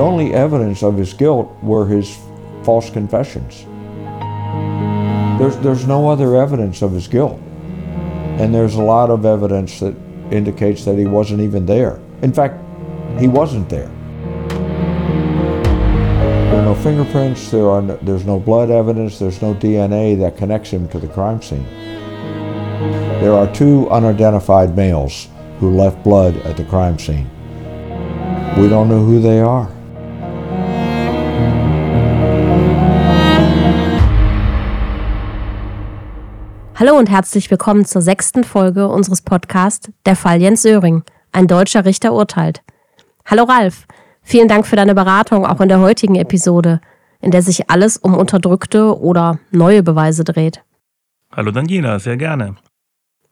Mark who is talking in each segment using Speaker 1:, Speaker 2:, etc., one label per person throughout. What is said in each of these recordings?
Speaker 1: only evidence of his guilt were his false confessions. There's, there's no other evidence of his guilt. And there's a lot of evidence that indicates that he wasn't even there. In fact, he wasn't there. There are no fingerprints, there are no, there's no blood evidence, there's no DNA that connects him to the crime scene. There are two unidentified males who left blood at the crime scene. We don't know who they are.
Speaker 2: Hallo und herzlich willkommen zur sechsten Folge unseres Podcasts Der Fall Jens Söring. Ein deutscher Richter urteilt. Hallo Ralf, vielen Dank für deine Beratung auch in der heutigen Episode, in der sich alles um unterdrückte oder neue Beweise dreht.
Speaker 3: Hallo Daniela, sehr gerne.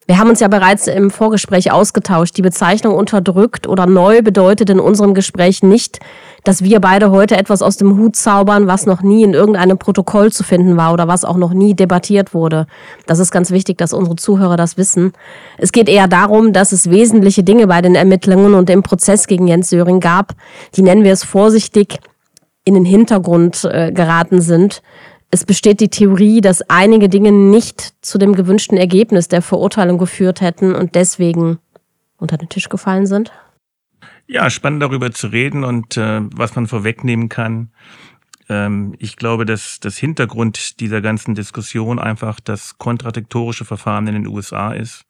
Speaker 2: Wir haben uns ja bereits im Vorgespräch ausgetauscht. Die Bezeichnung unterdrückt oder neu bedeutet in unserem Gespräch nicht, dass wir beide heute etwas aus dem Hut zaubern, was noch nie in irgendeinem Protokoll zu finden war oder was auch noch nie debattiert wurde. Das ist ganz wichtig, dass unsere Zuhörer das wissen. Es geht eher darum, dass es wesentliche Dinge bei den Ermittlungen und im Prozess gegen Jens Söring gab, die nennen wir es vorsichtig in den Hintergrund äh, geraten sind es besteht die Theorie, dass einige Dinge nicht zu dem gewünschten Ergebnis der Verurteilung geführt hätten und deswegen unter den Tisch gefallen sind?
Speaker 3: Ja, spannend darüber zu reden und äh, was man vorwegnehmen kann. Ähm, ich glaube, dass das Hintergrund dieser ganzen Diskussion einfach das kontradiktorische Verfahren in den USA ist,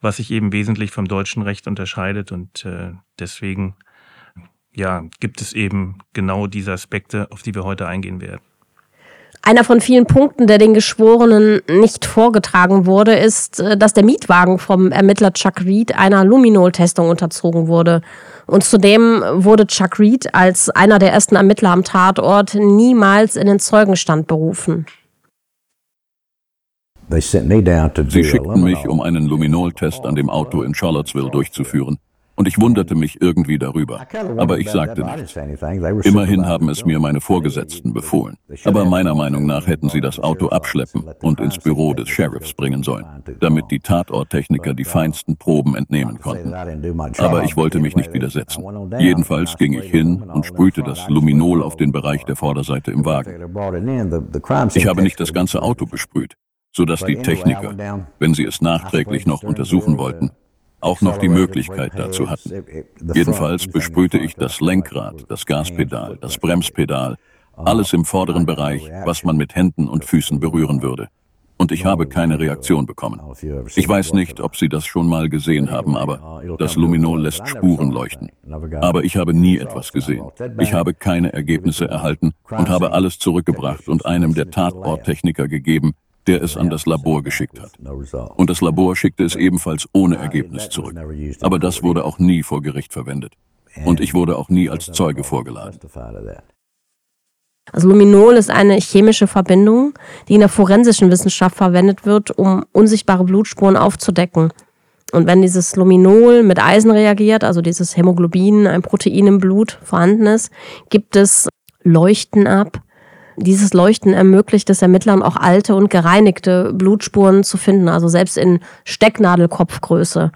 Speaker 3: was sich eben wesentlich vom deutschen Recht unterscheidet und äh, deswegen ja, gibt es eben genau diese Aspekte, auf die wir heute eingehen werden.
Speaker 2: Einer von vielen Punkten, der den Geschworenen nicht vorgetragen wurde, ist, äh, dass der Mietwagen vom Ermittler Chuck Reed einer Luminol-Testung unterzogen wurde. Und zudem wurde Chuck Reed als einer der ersten Ermittler am Tatort niemals in den Zeugenstand berufen.
Speaker 4: Sie schickten mich, um einen Luminol-Test an dem Auto in Charlottesville durchzuführen und ich wunderte mich irgendwie darüber. Aber ich sagte nichts. Immerhin haben es mir meine Vorgesetzten befohlen. Aber meiner Meinung nach hätten sie das Auto abschleppen und ins Büro des Sheriffs bringen sollen, damit die Tatorttechniker die feinsten Proben entnehmen konnten. Aber ich wollte mich nicht widersetzen. Jedenfalls ging ich hin und sprühte das Luminol auf den Bereich der Vorderseite im Wagen. Ich habe nicht das ganze Auto besprüht, sodass die Techniker, wenn sie es nachträglich noch untersuchen wollten, auch noch die Möglichkeit dazu hatten. Jedenfalls besprühte ich das Lenkrad, das Gaspedal, das Bremspedal, alles im vorderen Bereich, was man mit Händen und Füßen berühren würde. Und ich habe keine Reaktion bekommen. Ich weiß nicht, ob Sie das schon mal gesehen haben, aber das Luminol lässt Spuren leuchten. Aber ich habe nie etwas gesehen. Ich habe keine Ergebnisse erhalten und habe alles zurückgebracht und einem der Tatorttechniker gegeben, der es an das Labor geschickt hat. Und das Labor schickte es ebenfalls ohne Ergebnis zurück. Aber das wurde auch nie vor Gericht verwendet. Und ich wurde auch nie als Zeuge vorgeladen.
Speaker 2: Also Luminol ist eine chemische Verbindung, die in der forensischen Wissenschaft verwendet wird, um unsichtbare Blutspuren aufzudecken. Und wenn dieses Luminol mit Eisen reagiert, also dieses Hämoglobin, ein Protein im Blut vorhanden ist, gibt es Leuchten ab, dieses Leuchten ermöglicht es Ermittlern auch alte und gereinigte Blutspuren zu finden, also selbst in Stecknadelkopfgröße.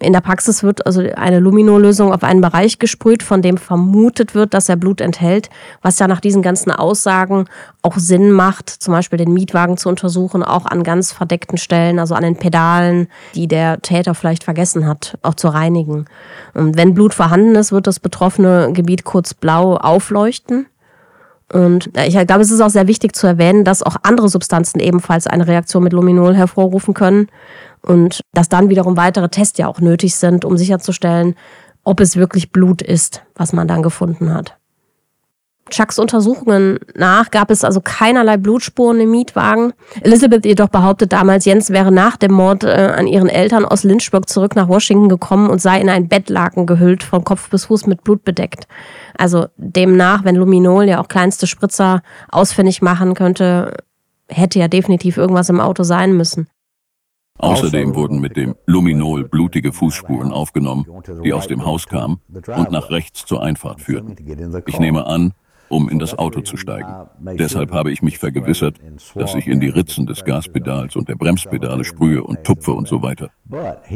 Speaker 2: In der Praxis wird also eine Luminolösung auf einen Bereich gesprüht, von dem vermutet wird, dass er Blut enthält, was ja nach diesen ganzen Aussagen auch Sinn macht, zum Beispiel den Mietwagen zu untersuchen, auch an ganz verdeckten Stellen, also an den Pedalen, die der Täter vielleicht vergessen hat, auch zu reinigen. Und wenn Blut vorhanden ist, wird das betroffene Gebiet kurz blau aufleuchten. Und ich glaube, es ist auch sehr wichtig zu erwähnen, dass auch andere Substanzen ebenfalls eine Reaktion mit Luminol hervorrufen können und dass dann wiederum weitere Tests ja auch nötig sind, um sicherzustellen, ob es wirklich Blut ist, was man dann gefunden hat. Chucks Untersuchungen nach gab es also keinerlei Blutspuren im Mietwagen. Elizabeth jedoch behauptet damals, Jens wäre nach dem Mord äh, an ihren Eltern aus Lynchburg zurück nach Washington gekommen und sei in ein Bettlaken gehüllt, von Kopf bis Fuß mit Blut bedeckt. Also demnach, wenn Luminol ja auch kleinste Spritzer ausfindig machen könnte, hätte ja definitiv irgendwas im Auto sein müssen.
Speaker 4: Außerdem wurden mit dem Luminol blutige Fußspuren aufgenommen, die aus dem Haus kamen und nach rechts zur Einfahrt führten. Ich nehme an, um in das Auto zu steigen. Deshalb habe ich mich vergewissert, dass ich in die Ritzen des Gaspedals und der Bremspedale sprühe und tupfe und so weiter.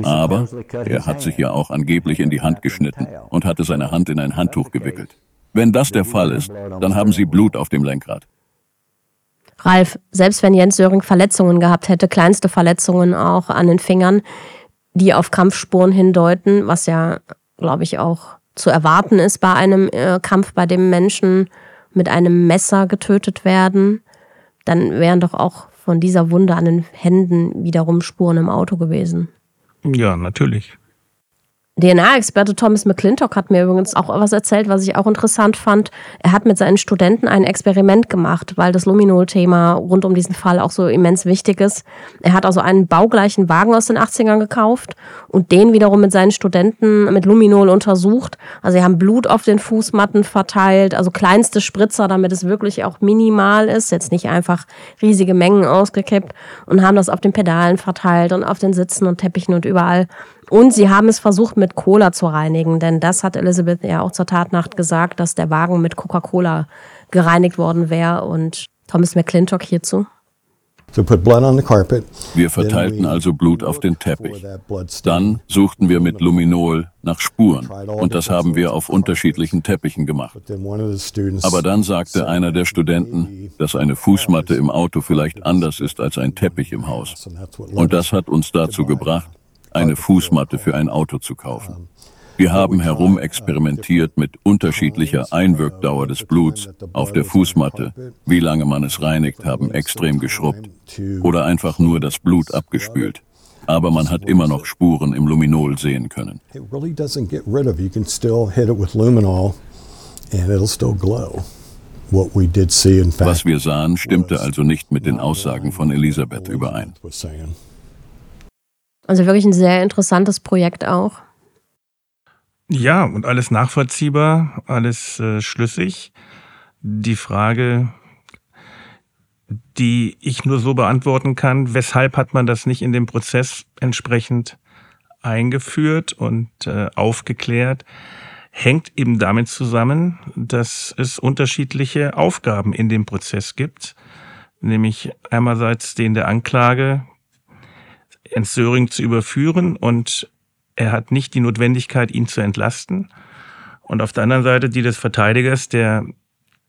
Speaker 4: Aber er hat sich ja auch angeblich in die Hand geschnitten und hatte seine Hand in ein Handtuch gewickelt. Wenn das der Fall ist, dann haben Sie Blut auf dem Lenkrad.
Speaker 2: Ralf, selbst wenn Jens Söring Verletzungen gehabt hätte, kleinste Verletzungen auch an den Fingern, die auf Kampfspuren hindeuten, was ja, glaube ich, auch zu erwarten ist bei einem äh, Kampf, bei dem Menschen mit einem Messer getötet werden, dann wären doch auch von dieser Wunde an den Händen wiederum Spuren im Auto gewesen.
Speaker 3: Ja, natürlich.
Speaker 2: DNA-Experte Thomas McClintock hat mir übrigens auch was erzählt, was ich auch interessant fand. Er hat mit seinen Studenten ein Experiment gemacht, weil das Luminol-Thema rund um diesen Fall auch so immens wichtig ist. Er hat also einen baugleichen Wagen aus den 80ern gekauft und den wiederum mit seinen Studenten mit Luminol untersucht. Also sie haben Blut auf den Fußmatten verteilt, also kleinste Spritzer, damit es wirklich auch minimal ist, jetzt nicht einfach riesige Mengen ausgekippt und haben das auf den Pedalen verteilt und auf den Sitzen und Teppichen und überall. Und sie haben es versucht, mit Cola zu reinigen, denn das hat Elizabeth ja auch zur Tatnacht gesagt, dass der Wagen mit Coca-Cola gereinigt worden wäre. Und Thomas McClintock hierzu.
Speaker 4: Wir verteilten also Blut auf den Teppich. Dann suchten wir mit Luminol nach Spuren und das haben wir auf unterschiedlichen Teppichen gemacht. Aber dann sagte einer der Studenten, dass eine Fußmatte im Auto vielleicht anders ist als ein Teppich im Haus. Und das hat uns dazu gebracht, eine Fußmatte für ein Auto zu kaufen. Wir haben herumexperimentiert mit unterschiedlicher Einwirkdauer des Bluts auf der Fußmatte, wie lange man es reinigt, haben extrem geschrubbt oder einfach nur das Blut abgespült. Aber man hat immer noch Spuren im Luminol sehen können. Was wir sahen, stimmte also nicht mit den Aussagen von Elisabeth überein.
Speaker 2: Also wirklich ein sehr interessantes Projekt auch.
Speaker 3: Ja, und alles nachvollziehbar, alles äh, schlüssig. Die Frage, die ich nur so beantworten kann, weshalb hat man das nicht in dem Prozess entsprechend eingeführt und äh, aufgeklärt, hängt eben damit zusammen, dass es unterschiedliche Aufgaben in dem Prozess gibt, nämlich einerseits den der Anklage, ins Söring zu überführen und er hat nicht die Notwendigkeit, ihn zu entlasten. Und auf der anderen Seite die des Verteidigers, der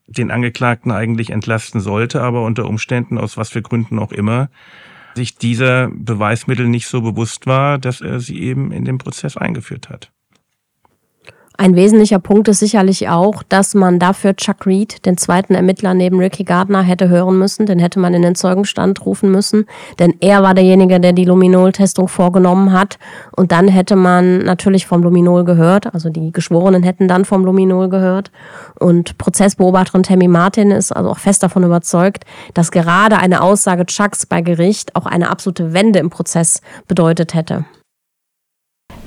Speaker 3: den Angeklagten eigentlich entlasten sollte, aber unter Umständen, aus was für Gründen auch immer, sich dieser Beweismittel nicht so bewusst war, dass er sie eben in den Prozess eingeführt hat.
Speaker 2: Ein wesentlicher Punkt ist sicherlich auch, dass man dafür Chuck Reed, den zweiten Ermittler neben Ricky Gardner, hätte hören müssen. Den hätte man in den Zeugenstand rufen müssen. Denn er war derjenige, der die Luminol-Testung vorgenommen hat. Und dann hätte man natürlich vom Luminol gehört. Also die Geschworenen hätten dann vom Luminol gehört. Und Prozessbeobachterin Tammy Martin ist also auch fest davon überzeugt, dass gerade eine Aussage Chucks bei Gericht auch eine absolute Wende im Prozess bedeutet hätte.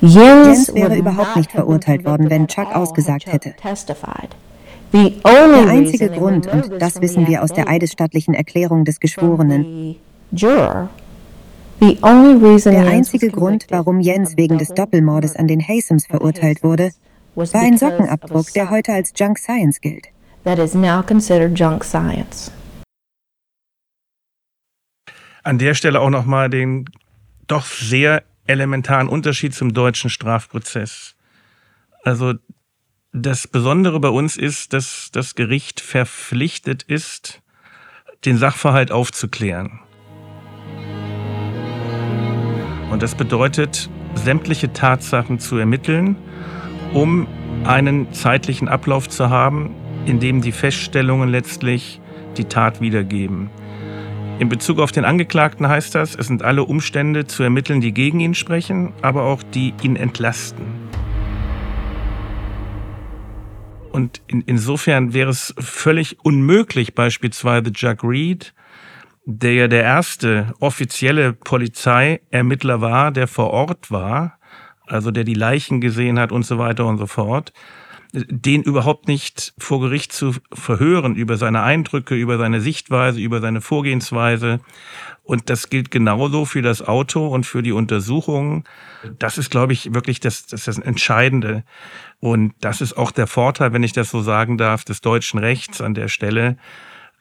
Speaker 5: Jens wäre überhaupt nicht verurteilt worden, wenn Chuck ausgesagt hätte. Der einzige Grund, und das wissen wir aus der eidesstattlichen Erklärung des Geschworenen, der einzige Grund, warum Jens wegen des Doppelmordes an den Hasems verurteilt wurde, war ein Sockenabdruck, der heute als Junk Science gilt.
Speaker 3: An der Stelle auch nochmal den doch sehr elementaren Unterschied zum deutschen Strafprozess. Also das Besondere bei uns ist, dass das Gericht verpflichtet ist, den Sachverhalt aufzuklären. Und das bedeutet, sämtliche Tatsachen zu ermitteln, um einen zeitlichen Ablauf zu haben, in dem die Feststellungen letztlich die Tat wiedergeben. In Bezug auf den Angeklagten heißt das, es sind alle Umstände zu ermitteln, die gegen ihn sprechen, aber auch die ihn entlasten. Und in, insofern wäre es völlig unmöglich, beispielsweise Jack Reed, der ja der erste offizielle Polizeiermittler war, der vor Ort war, also der die Leichen gesehen hat und so weiter und so fort, den überhaupt nicht vor Gericht zu verhören über seine Eindrücke, über seine Sichtweise, über seine Vorgehensweise. Und das gilt genauso für das Auto und für die Untersuchungen. Das ist, glaube ich, wirklich das, das, das Entscheidende. Und das ist auch der Vorteil, wenn ich das so sagen darf, des deutschen Rechts an der Stelle,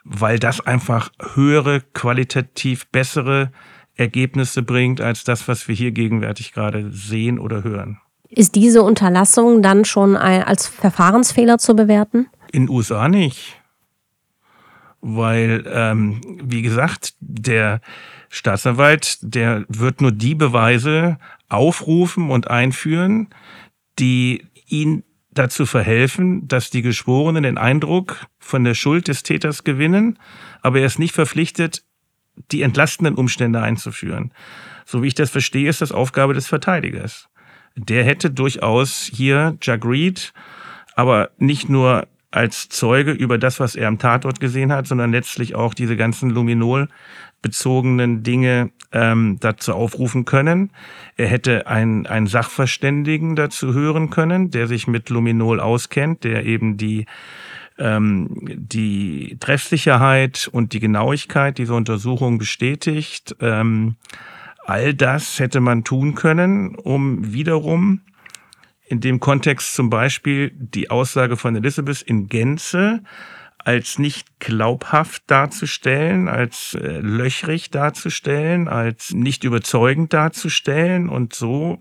Speaker 3: weil das einfach höhere, qualitativ bessere Ergebnisse bringt als das, was wir hier gegenwärtig gerade sehen oder hören.
Speaker 2: Ist diese Unterlassung dann schon als Verfahrensfehler zu bewerten?
Speaker 3: In den USA nicht. Weil, ähm, wie gesagt, der Staatsanwalt, der wird nur die Beweise aufrufen und einführen, die ihn dazu verhelfen, dass die Geschworenen den Eindruck von der Schuld des Täters gewinnen, aber er ist nicht verpflichtet, die entlastenden Umstände einzuführen. So wie ich das verstehe, ist das Aufgabe des Verteidigers. Der hätte durchaus hier Jack Reed, aber nicht nur als Zeuge über das, was er am Tatort gesehen hat, sondern letztlich auch diese ganzen Luminol bezogenen Dinge ähm, dazu aufrufen können. Er hätte einen, einen Sachverständigen dazu hören können, der sich mit Luminol auskennt, der eben die ähm, die Treffsicherheit und die Genauigkeit dieser Untersuchung bestätigt. Ähm, all das hätte man tun können, um wiederum in dem Kontext zum Beispiel die Aussage von Elizabeth in Gänze als nicht glaubhaft darzustellen, als äh, löchrig darzustellen, als nicht überzeugend darzustellen und so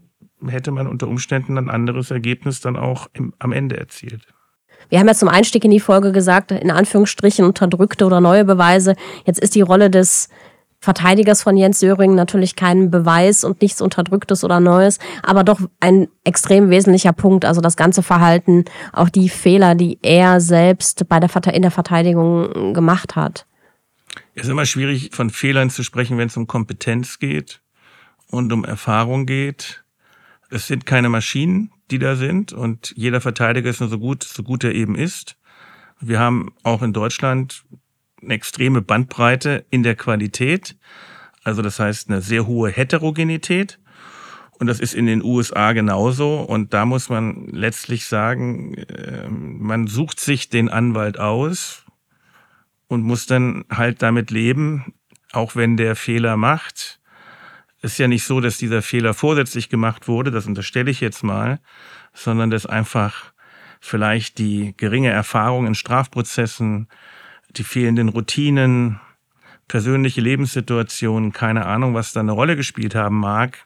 Speaker 3: hätte man unter Umständen ein anderes Ergebnis dann auch im, am Ende erzielt.
Speaker 2: Wir haben ja zum Einstieg in die Folge gesagt, in Anführungsstrichen unterdrückte oder neue Beweise. Jetzt ist die Rolle des Verteidigers von Jens Söring natürlich kein Beweis und nichts Unterdrücktes oder Neues, aber doch ein extrem wesentlicher Punkt. Also das ganze Verhalten, auch die Fehler, die er selbst bei der, in der Verteidigung gemacht hat.
Speaker 3: Es ist immer schwierig, von Fehlern zu sprechen, wenn es um Kompetenz geht und um Erfahrung geht. Es sind keine Maschinen, die da sind und jeder Verteidiger ist nur so gut, so gut er eben ist. Wir haben auch in Deutschland eine extreme Bandbreite in der Qualität. Also das heißt eine sehr hohe Heterogenität. Und das ist in den USA genauso. Und da muss man letztlich sagen, ähm, man sucht sich den Anwalt aus und muss dann halt damit leben, auch wenn der Fehler macht. Ist ja nicht so, dass dieser Fehler vorsätzlich gemacht wurde, das unterstelle ich jetzt mal, sondern dass einfach vielleicht die geringe Erfahrung in Strafprozessen, die fehlenden Routinen, persönliche Lebenssituationen, keine Ahnung, was da eine Rolle gespielt haben mag.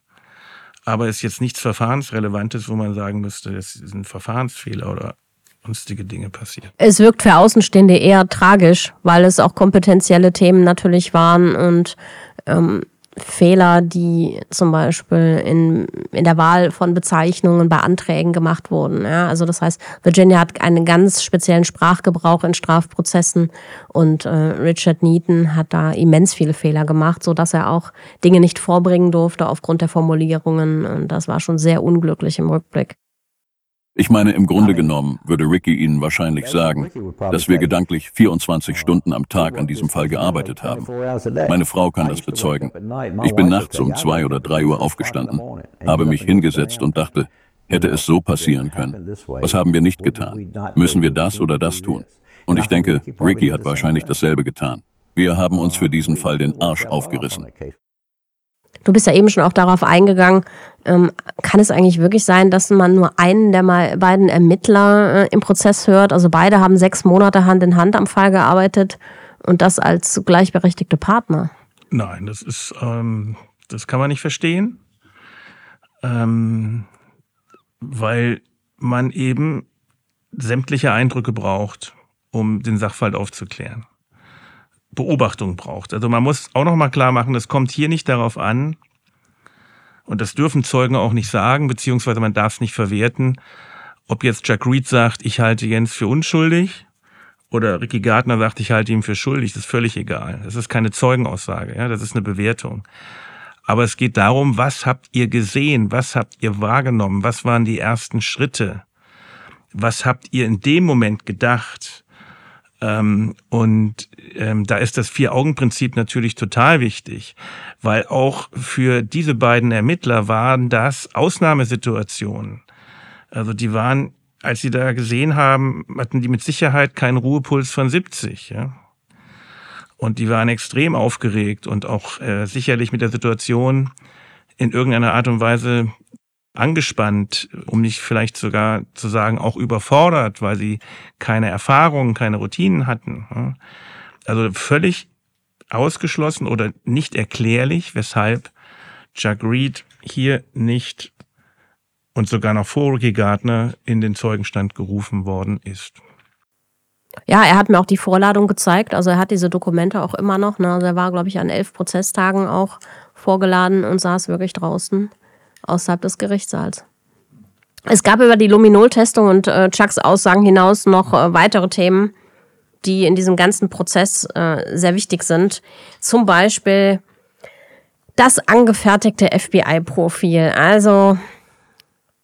Speaker 3: Aber ist jetzt nichts Verfahrensrelevantes, wo man sagen müsste, das ist ein Verfahrensfehler oder sonstige Dinge passiert.
Speaker 2: Es wirkt für Außenstehende eher tragisch, weil es auch kompetenzielle Themen natürlich waren und ähm, Fehler, die zum Beispiel in, in der Wahl von Bezeichnungen bei Anträgen gemacht wurden. Ja, also das heißt, Virginia hat einen ganz speziellen Sprachgebrauch in Strafprozessen und äh, Richard Neaton hat da immens viele Fehler gemacht, so dass er auch Dinge nicht vorbringen durfte aufgrund der Formulierungen. Und das war schon sehr unglücklich im Rückblick.
Speaker 4: Ich meine, im Grunde genommen würde Ricky Ihnen wahrscheinlich sagen, dass wir gedanklich 24 Stunden am Tag an diesem Fall gearbeitet haben. Meine Frau kann das bezeugen. Ich bin nachts um zwei oder drei Uhr aufgestanden, habe mich hingesetzt und dachte, hätte es so passieren können? Was haben wir nicht getan? Müssen wir das oder das tun? Und ich denke, Ricky hat wahrscheinlich dasselbe getan. Wir haben uns für diesen Fall den Arsch aufgerissen.
Speaker 2: Du bist ja eben schon auch darauf eingegangen, ähm, kann es eigentlich wirklich sein, dass man nur einen der mal beiden Ermittler äh, im Prozess hört? Also beide haben sechs Monate Hand in Hand am Fall gearbeitet und das als gleichberechtigte Partner.
Speaker 3: Nein, das ist, ähm, das kann man nicht verstehen, ähm, weil man eben sämtliche Eindrücke braucht, um den Sachverhalt aufzuklären. Beobachtung braucht. Also man muss auch noch mal klar machen, es kommt hier nicht darauf an, und das dürfen Zeugen auch nicht sagen, beziehungsweise man darf es nicht verwerten, ob jetzt Jack Reed sagt, ich halte Jens für unschuldig oder Ricky Gardner sagt, ich halte ihn für schuldig, das ist völlig egal. Das ist keine Zeugenaussage, ja, das ist eine Bewertung. Aber es geht darum, was habt ihr gesehen, was habt ihr wahrgenommen, was waren die ersten Schritte, was habt ihr in dem Moment gedacht, ähm, und ähm, da ist das Vier-Augen-Prinzip natürlich total wichtig, weil auch für diese beiden Ermittler waren das Ausnahmesituationen. Also die waren, als sie da gesehen haben, hatten die mit Sicherheit keinen Ruhepuls von 70. Ja? Und die waren extrem aufgeregt und auch äh, sicherlich mit der Situation in irgendeiner Art und Weise angespannt, um nicht vielleicht sogar zu sagen, auch überfordert, weil sie keine Erfahrungen, keine Routinen hatten. Also völlig ausgeschlossen oder nicht erklärlich, weshalb Jack Reed hier nicht und sogar noch vor Ricky Gardner in den Zeugenstand gerufen worden ist.
Speaker 2: Ja, er hat mir auch die Vorladung gezeigt. Also er hat diese Dokumente auch immer noch. Ne? Also er war, glaube ich, an elf Prozesstagen auch vorgeladen und saß wirklich draußen außerhalb des Gerichtssaals. Es gab über die Luminol-Testung und äh, Chucks Aussagen hinaus noch äh, weitere Themen, die in diesem ganzen Prozess äh, sehr wichtig sind. Zum Beispiel das angefertigte FBI-Profil. Also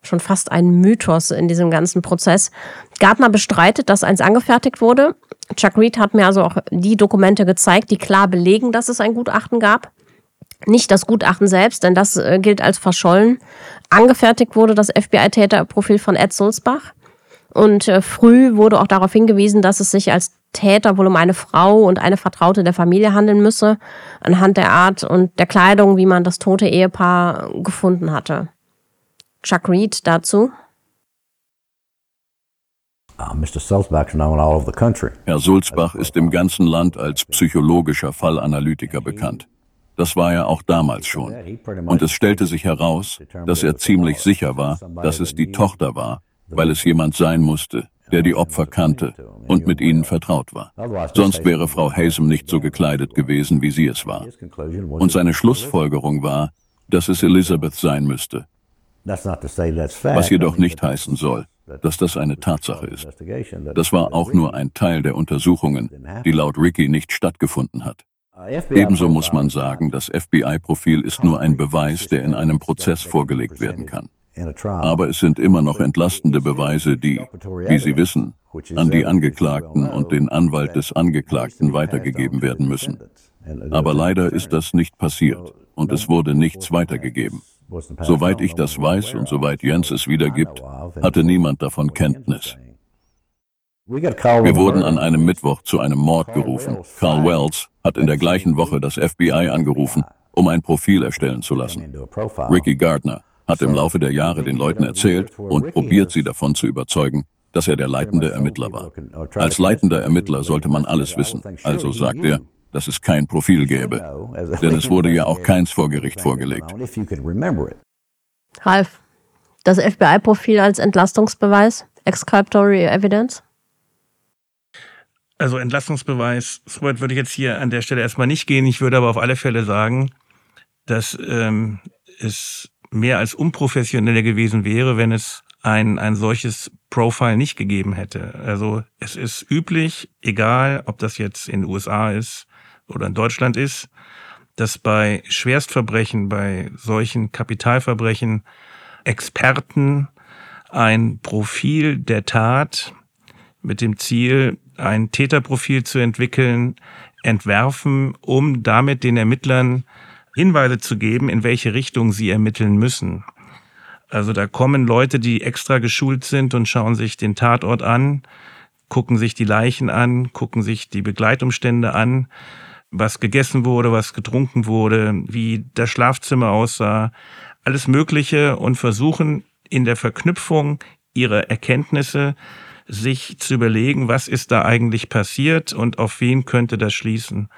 Speaker 2: schon fast ein Mythos in diesem ganzen Prozess. Gardner bestreitet, dass eins angefertigt wurde. Chuck Reed hat mir also auch die Dokumente gezeigt, die klar belegen, dass es ein Gutachten gab. Nicht das Gutachten selbst, denn das äh, gilt als verschollen. Angefertigt wurde das FBI-Täterprofil von Ed Sulzbach. Und äh, früh wurde auch darauf hingewiesen, dass es sich als Täter wohl um eine Frau und eine Vertraute der Familie handeln müsse, anhand der Art und der Kleidung, wie man das tote Ehepaar gefunden hatte. Chuck Reed dazu.
Speaker 4: Ah, Herr Sulzbach ist im ganzen Land als psychologischer Fallanalytiker bekannt. Das war er auch damals schon. Und es stellte sich heraus, dass er ziemlich sicher war, dass es die Tochter war, weil es jemand sein musste, der die Opfer kannte und mit ihnen vertraut war. Sonst wäre Frau Hasem nicht so gekleidet gewesen, wie sie es war. Und seine Schlussfolgerung war, dass es Elizabeth sein müsste. Was jedoch nicht heißen soll, dass das eine Tatsache ist. Das war auch nur ein Teil der Untersuchungen, die laut Ricky nicht stattgefunden hat. Ebenso muss man sagen, das FBI-Profil ist nur ein Beweis, der in einem Prozess vorgelegt werden kann. Aber es sind immer noch entlastende Beweise, die, wie Sie wissen, an die Angeklagten und den Anwalt des Angeklagten weitergegeben werden müssen. Aber leider ist das nicht passiert und es wurde nichts weitergegeben. Soweit ich das weiß und soweit Jens es wiedergibt, hatte niemand davon Kenntnis. Wir wurden an einem Mittwoch zu einem Mord gerufen. Carl Wells hat in der gleichen Woche das FBI angerufen, um ein Profil erstellen zu lassen. Ricky Gardner hat im Laufe der Jahre den Leuten erzählt und probiert sie davon zu überzeugen, dass er der leitende Ermittler war. Als leitender Ermittler sollte man alles wissen, also sagt er, dass es kein Profil gäbe, denn es wurde ja auch keins vor Gericht vorgelegt.
Speaker 2: Ralf, das FBI-Profil als Entlastungsbeweis, exculpatory evidence?
Speaker 3: Also Entlastungsbeweis, so weit würde ich jetzt hier an der Stelle erstmal nicht gehen. Ich würde aber auf alle Fälle sagen, dass ähm, es mehr als unprofessioneller gewesen wäre, wenn es ein, ein solches Profile nicht gegeben hätte. Also es ist üblich, egal ob das jetzt in den USA ist oder in Deutschland ist, dass bei Schwerstverbrechen, bei solchen Kapitalverbrechen Experten ein Profil der Tat mit dem Ziel, ein Täterprofil zu entwickeln, entwerfen, um damit den Ermittlern Hinweise zu geben, in welche Richtung sie ermitteln müssen. Also da kommen Leute, die extra geschult sind und schauen sich den Tatort an, gucken sich die Leichen an, gucken sich die Begleitumstände an, was gegessen wurde, was getrunken wurde, wie das Schlafzimmer aussah, alles Mögliche und versuchen in der Verknüpfung ihre Erkenntnisse sich zu überlegen, was ist da eigentlich passiert und auf wen könnte das schließen.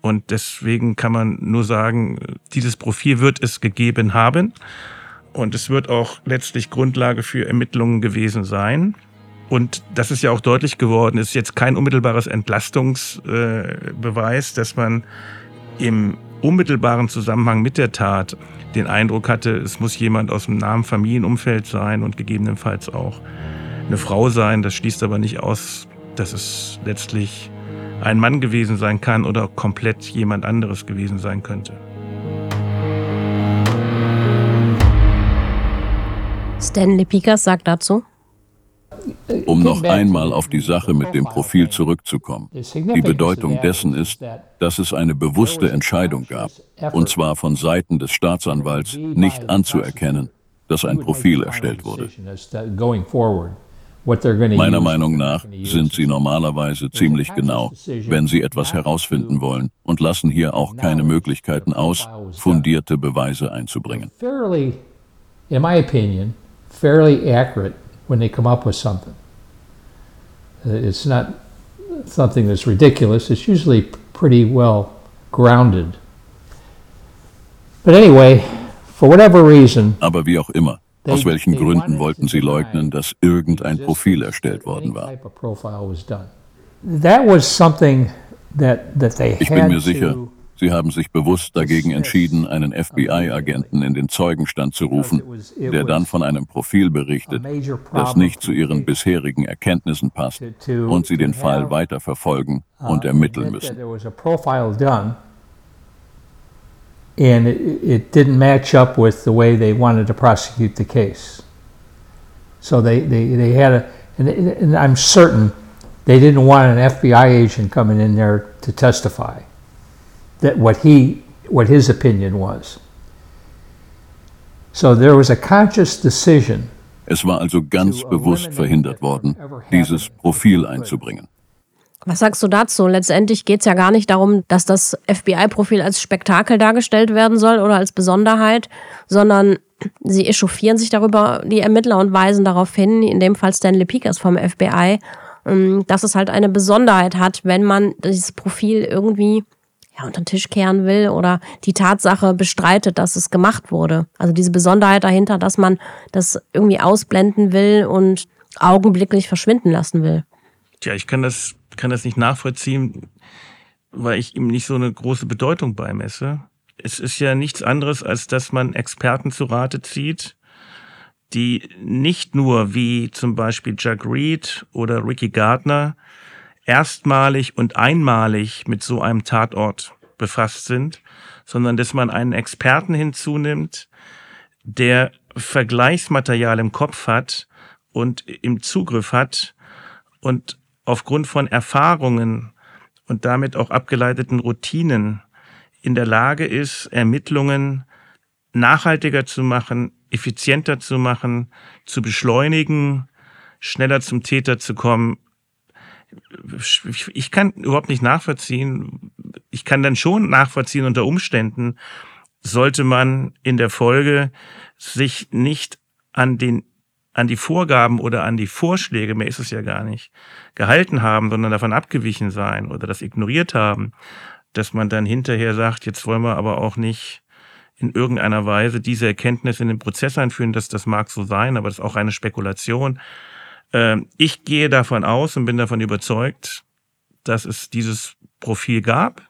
Speaker 3: Und deswegen kann man nur sagen, dieses Profil wird es gegeben haben und es wird auch letztlich Grundlage für Ermittlungen gewesen sein. Und das ist ja auch deutlich geworden, ist jetzt kein unmittelbares Entlastungsbeweis, dass man im unmittelbaren Zusammenhang mit der Tat den Eindruck hatte, es muss jemand aus dem nahen Familienumfeld sein und gegebenenfalls auch eine Frau sein. Das schließt aber nicht aus, dass es letztlich ein Mann gewesen sein kann oder komplett jemand anderes gewesen sein könnte.
Speaker 2: Stanley Pikas sagt dazu.
Speaker 4: Um noch einmal auf die Sache mit dem Profil zurückzukommen. Die Bedeutung dessen ist, dass es eine bewusste Entscheidung gab, und zwar von Seiten des Staatsanwalts, nicht anzuerkennen, dass ein Profil erstellt wurde. Meiner Meinung nach sind sie normalerweise ziemlich genau, wenn sie etwas herausfinden wollen und lassen hier auch keine Möglichkeiten aus, fundierte Beweise einzubringen.
Speaker 6: In my opinion, fairly accurate when they come up with something. Uh, it's not something that's ridiculous, it's usually pretty well grounded. But anyway, for whatever reason.
Speaker 4: Aber wie auch immer. Aus welchen Gründen wollten sie leugnen, dass irgendein Profil erstellt worden war?
Speaker 6: that was something that, that they
Speaker 4: ich bin mir sicher, Sie haben sich bewusst dagegen entschieden, einen FBI-Agenten in den Zeugenstand zu rufen, der dann von einem Profil berichtet, das nicht zu Ihren bisherigen Erkenntnissen passt und Sie den Fall weiter verfolgen und ermitteln müssen.
Speaker 6: And it, didn't match up with the way they wanted to prosecute the case. So they, they, they had a, and, and I'm certain they didn't want an FBI agent coming in there to testify that what he what his opinion was. So there was a conscious decision.
Speaker 4: Es war also ganz bewusst verhindert worden, dieses Profil einzubringen.
Speaker 2: Was sagst du dazu? Letztendlich geht es ja gar nicht darum, dass das FBI-Profil als Spektakel dargestellt werden soll oder als Besonderheit, sondern sie echauffieren sich darüber, die Ermittler, und weisen darauf hin, in dem Fall Stanley Pickers vom FBI, ähm, dass es halt eine Besonderheit hat, wenn man dieses Profil irgendwie ja, unter den Tisch kehren will oder die Tatsache bestreitet, dass es gemacht wurde. Also diese Besonderheit dahinter, dass man das irgendwie ausblenden will und augenblicklich verschwinden lassen will.
Speaker 3: Tja, ich kann das, kann das nicht nachvollziehen, weil ich ihm nicht so eine große Bedeutung beimesse. Es ist ja nichts anderes, als dass man Experten zu Rate zieht, die nicht nur wie zum Beispiel Jack Reed oder Ricky Gardner erstmalig und einmalig mit so einem Tatort befasst sind, sondern dass man einen Experten hinzunimmt, der Vergleichsmaterial im Kopf hat und im Zugriff hat und aufgrund von Erfahrungen und damit auch abgeleiteten Routinen in der Lage ist, Ermittlungen nachhaltiger zu machen, effizienter zu machen, zu beschleunigen, schneller zum Täter zu kommen ich kann überhaupt nicht nachvollziehen. Ich kann dann schon nachvollziehen unter Umständen, sollte man in der Folge sich nicht an den an die Vorgaben oder an die Vorschläge, mehr ist es ja gar nicht, gehalten haben, sondern davon abgewichen sein oder das ignoriert haben, dass man dann hinterher sagt, jetzt wollen wir aber auch nicht in irgendeiner Weise diese Erkenntnis in den Prozess einführen, dass das mag so sein, aber das ist auch eine Spekulation. Ähm, ich gehe davon aus und bin davon überzeugt, dass es dieses Profil gab,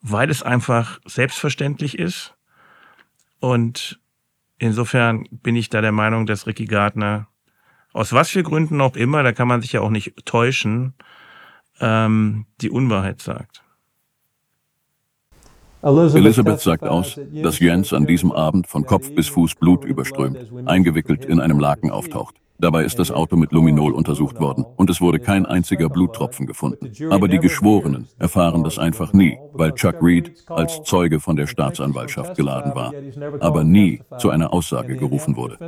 Speaker 3: weil es einfach selbstverständlich ist. Und insofern bin ich da der Meinung, dass Ricky Gardner aus was für Gründen auch immer, da kann man sich ja auch nicht täuschen, ähm, die Unwahrheit sagt.
Speaker 4: Elizabeth sagt aus, dass Jens an diesem Abend von Kopf bis Fuß Blut überströmt, eingewickelt in einem Laken auftaucht. Dabei ist das Auto mit Luminol untersucht worden und es wurde kein einziger Bluttropfen gefunden. Aber die Geschworenen erfahren das einfach nie, weil Chuck Reed als Zeuge von der Staatsanwaltschaft geladen war, aber nie zu einer Aussage gerufen wurde.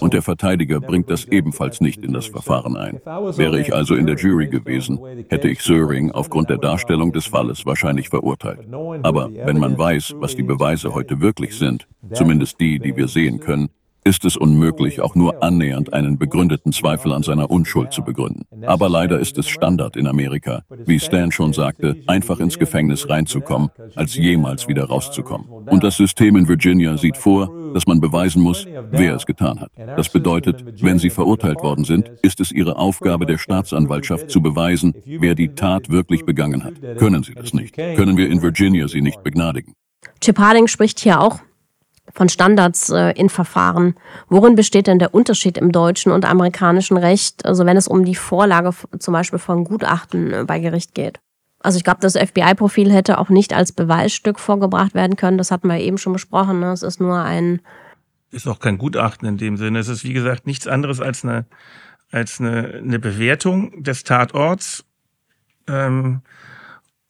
Speaker 4: Und der Verteidiger bringt das ebenfalls nicht in das Verfahren ein. Wäre ich also in der Jury gewesen, hätte ich Söring aufgrund der Darstellung des Falles wahrscheinlich verurteilt. Aber wenn man weiß, was die Beweise heute wirklich sind, zumindest die, die wir sehen können, ist es unmöglich, auch nur annähernd einen begründeten Zweifel an seiner Unschuld zu begründen. Aber leider ist es Standard in Amerika, wie Stan schon sagte, einfach ins Gefängnis reinzukommen, als jemals wieder rauszukommen. Und das System in Virginia sieht vor, dass man beweisen muss, wer es getan hat. Das bedeutet, wenn sie verurteilt worden sind, ist es ihre Aufgabe der Staatsanwaltschaft zu beweisen, wer die Tat wirklich begangen hat. Können sie das nicht, können wir in Virginia sie nicht begnadigen.
Speaker 2: Chip Harding spricht hier auch von Standards äh, in Verfahren. Worin besteht denn der Unterschied im deutschen und amerikanischen Recht, also wenn es um die Vorlage zum Beispiel von Gutachten äh, bei Gericht geht? Also ich glaube, das FBI-Profil hätte auch nicht als Beweisstück vorgebracht werden können. Das hatten wir eben schon besprochen. Ne? Es ist nur ein
Speaker 3: ist auch kein Gutachten in dem Sinne. Es ist wie gesagt nichts anderes als eine als eine, eine Bewertung des Tatorts ähm,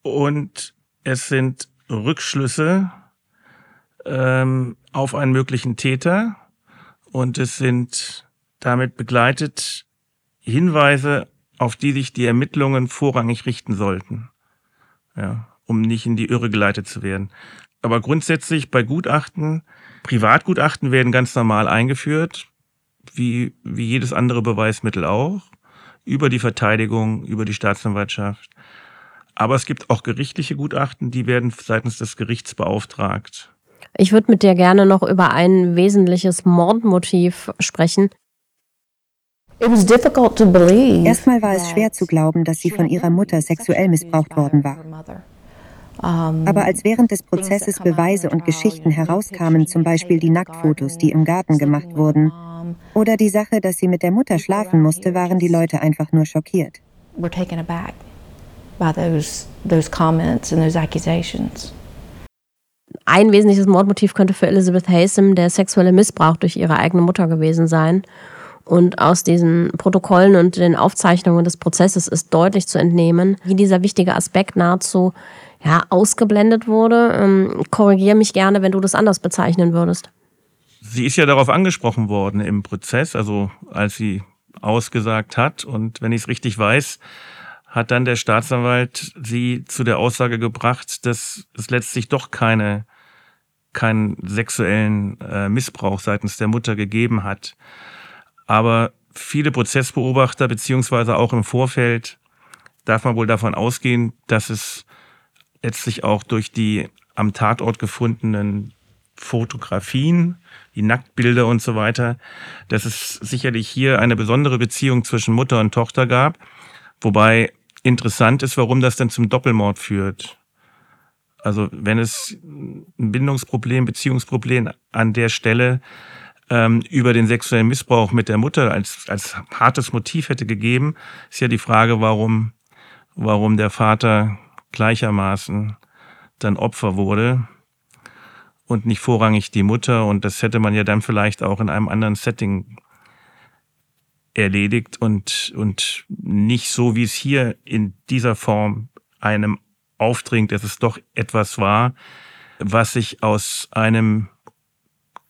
Speaker 3: und es sind Rückschlüsse ähm, auf einen möglichen Täter und es sind damit begleitet Hinweise, auf die sich die Ermittlungen vorrangig richten sollten, ja, um nicht in die Irre geleitet zu werden. Aber grundsätzlich bei Gutachten, Privatgutachten werden ganz normal eingeführt, wie, wie jedes andere Beweismittel auch, über die Verteidigung, über die Staatsanwaltschaft. Aber es gibt auch gerichtliche Gutachten, die werden seitens des Gerichts beauftragt.
Speaker 2: Ich würde mit dir gerne noch über ein wesentliches Mordmotiv sprechen.
Speaker 5: Erstmal war es schwer zu glauben, dass sie von ihrer Mutter sexuell missbraucht worden war. Aber als während des Prozesses Beweise und Geschichten herauskamen, zum Beispiel die Nacktfotos, die im Garten gemacht wurden, oder die Sache, dass sie mit der Mutter schlafen musste, waren die Leute einfach nur schockiert.
Speaker 2: Ein wesentliches Mordmotiv könnte für Elizabeth Haysom der sexuelle Missbrauch durch ihre eigene Mutter gewesen sein. Und aus diesen Protokollen und den Aufzeichnungen des Prozesses ist deutlich zu entnehmen, wie dieser wichtige Aspekt nahezu ja, ausgeblendet wurde. Ähm, Korrigiere mich gerne, wenn du das anders bezeichnen würdest.
Speaker 3: Sie ist ja darauf angesprochen worden im Prozess, also als sie ausgesagt hat. Und wenn ich es richtig weiß, hat dann der Staatsanwalt sie zu der Aussage gebracht, dass es letztlich doch keine keinen sexuellen äh, Missbrauch seitens der Mutter gegeben hat. Aber viele Prozessbeobachter beziehungsweise auch im Vorfeld darf man wohl davon ausgehen, dass es letztlich auch durch die am Tatort gefundenen Fotografien, die Nacktbilder und so weiter, dass es sicherlich hier eine besondere Beziehung zwischen Mutter und Tochter gab. Wobei interessant ist, warum das denn zum Doppelmord führt. Also wenn es ein Bindungsproblem, Beziehungsproblem an der Stelle ähm, über den sexuellen Missbrauch mit der Mutter als, als hartes Motiv hätte gegeben, ist ja die Frage, warum, warum der Vater gleichermaßen dann Opfer wurde und nicht vorrangig die Mutter. Und das hätte man ja dann vielleicht auch in einem anderen Setting erledigt und, und nicht so, wie es hier in dieser Form einem aufdringt, dass es doch etwas war, was sich aus einem